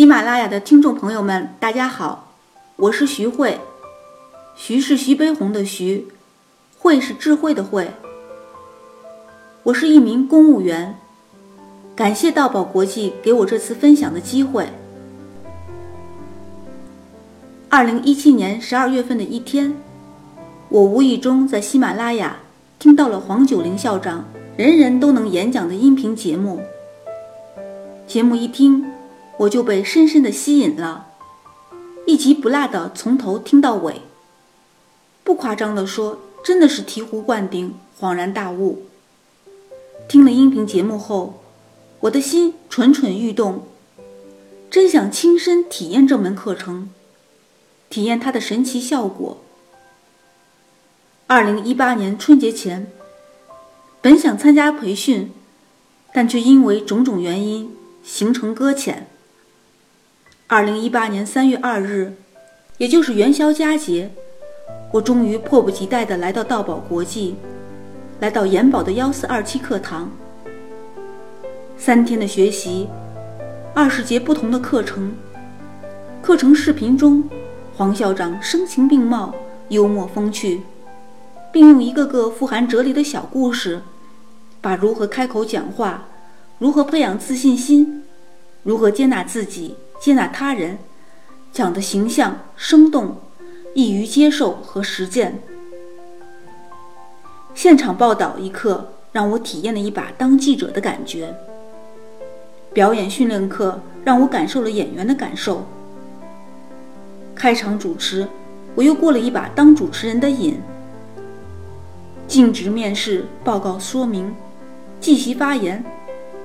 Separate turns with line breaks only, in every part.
喜马拉雅的听众朋友们，大家好，我是徐慧，徐是徐悲鸿的徐，慧是智慧的慧。我是一名公务员，感谢道宝国际给我这次分享的机会。二零一七年十二月份的一天，我无意中在喜马拉雅听到了黄九龄校长人人都能演讲的音频节目。节目一听。我就被深深的吸引了，一集不落的从头听到尾。不夸张的说，真的是醍醐灌顶，恍然大悟。听了音频节目后，我的心蠢蠢欲动，真想亲身体验这门课程，体验它的神奇效果。二零一八年春节前，本想参加培训，但却因为种种原因，行程搁浅。二零一八年三月二日，也就是元宵佳节，我终于迫不及待地来到道宝国际，来到延宝的幺四二七课堂。三天的学习，二十节不同的课程。课程视频中，黄校长声情并茂、幽默风趣，并用一个个富含哲理的小故事，把如何开口讲话、如何培养自信心、如何接纳自己。接纳他人，讲的形象生动，易于接受和实践。现场报道一课，让我体验了一把当记者的感觉。表演训练课让我感受了演员的感受。开场主持，我又过了一把当主持人的瘾。尽职面试、报告说明、即席发言，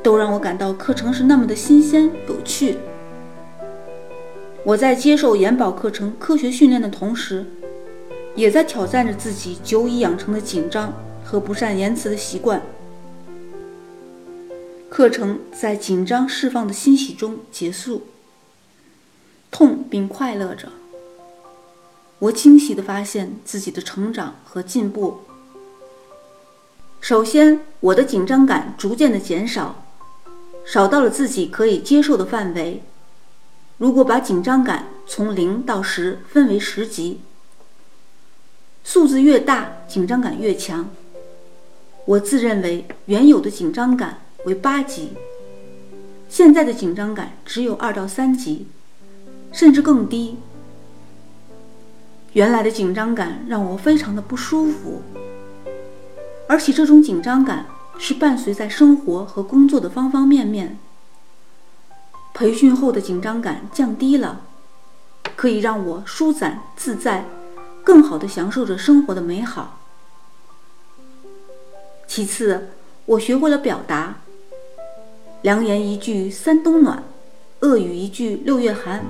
都让我感到课程是那么的新鲜有趣。我在接受研保课程科学训练的同时，也在挑战着自己久已养成的紧张和不善言辞的习惯。课程在紧张释放的欣喜中结束，痛并快乐着。我惊喜地发现自己的成长和进步。首先，我的紧张感逐渐的减少，少到了自己可以接受的范围。如果把紧张感从零到十分为十级，数字越大，紧张感越强。我自认为原有的紧张感为八级，现在的紧张感只有二到三级，甚至更低。原来的紧张感让我非常的不舒服，而且这种紧张感是伴随在生活和工作的方方面面。培训后的紧张感降低了，可以让我舒展自在，更好的享受着生活的美好。其次，我学会了表达，良言一句三冬暖，恶语一句六月寒。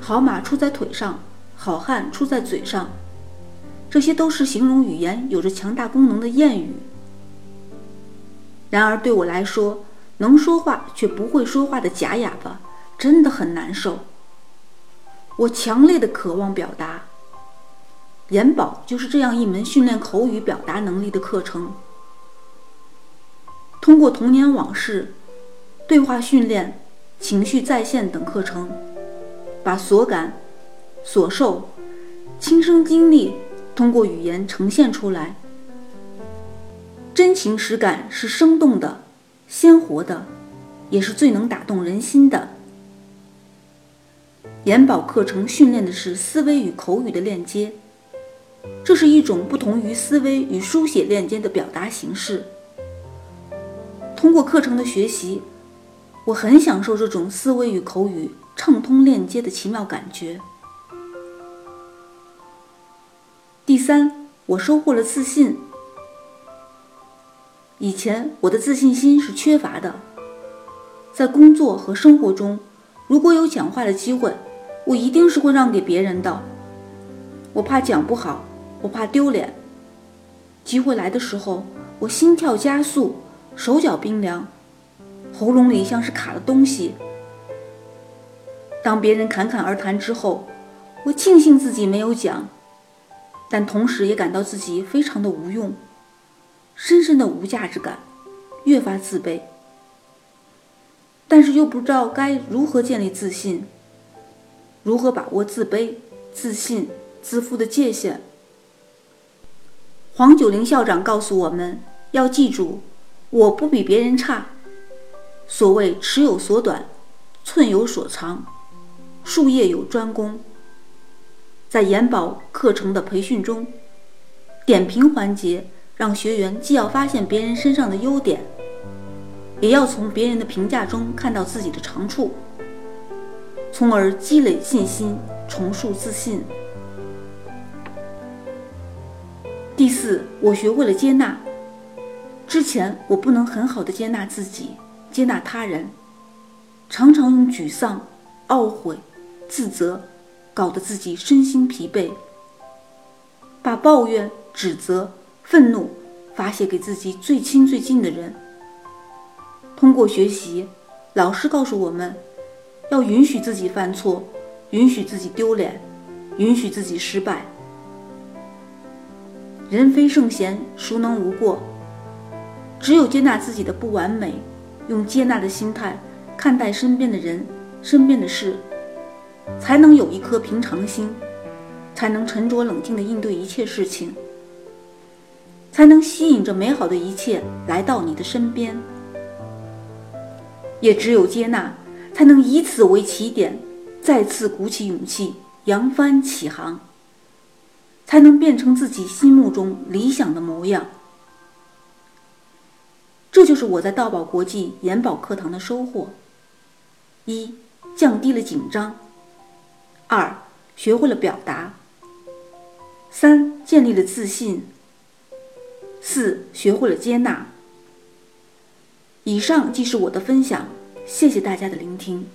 好马出在腿上，好汉出在嘴上，这些都是形容语言有着强大功能的谚语。然而对我来说，能说话却不会说话的假哑巴，真的很难受。我强烈的渴望表达。研宝就是这样一门训练口语表达能力的课程。通过童年往事、对话训练、情绪再现等课程，把所感、所受、亲身经历通过语言呈现出来。真情实感是生动的。鲜活的，也是最能打动人心的。研宝课程训练的是思维与口语的链接，这是一种不同于思维与书写链接的表达形式。通过课程的学习，我很享受这种思维与口语畅通链接的奇妙感觉。第三，我收获了自信。以前我的自信心是缺乏的，在工作和生活中，如果有讲话的机会，我一定是会让给别人的。我怕讲不好，我怕丢脸。机会来的时候，我心跳加速，手脚冰凉，喉咙里像是卡了东西。当别人侃侃而谈之后，我庆幸自己没有讲，但同时也感到自己非常的无用。深深的无价值感，越发自卑。但是又不知道该如何建立自信，如何把握自卑、自信、自负的界限。黄九龄校长告诉我们要记住：我不比别人差。所谓尺有所短，寸有所长，术业有专攻。在研保课程的培训中，点评环节让学员既要发现别人身上的优点。也要从别人的评价中看到自己的长处，从而积累信心，重塑自信。第四，我学会了接纳。之前我不能很好的接纳自己，接纳他人，常常用沮丧、懊悔、自责，搞得自己身心疲惫，把抱怨、指责、愤怒发泄给自己最亲最近的人。通过学习，老师告诉我们，要允许自己犯错，允许自己丢脸，允许自己失败。人非圣贤，孰能无过？只有接纳自己的不完美，用接纳的心态看待身边的人、身边的事，才能有一颗平常心，才能沉着冷静地应对一切事情，才能吸引着美好的一切来到你的身边。也只有接纳，才能以此为起点，再次鼓起勇气，扬帆起航，才能变成自己心目中理想的模样。这就是我在道宝国际研保课堂的收获：一、降低了紧张；二、学会了表达；三、建立了自信；四、学会了接纳。以上即是我的分享，谢谢大家的聆听。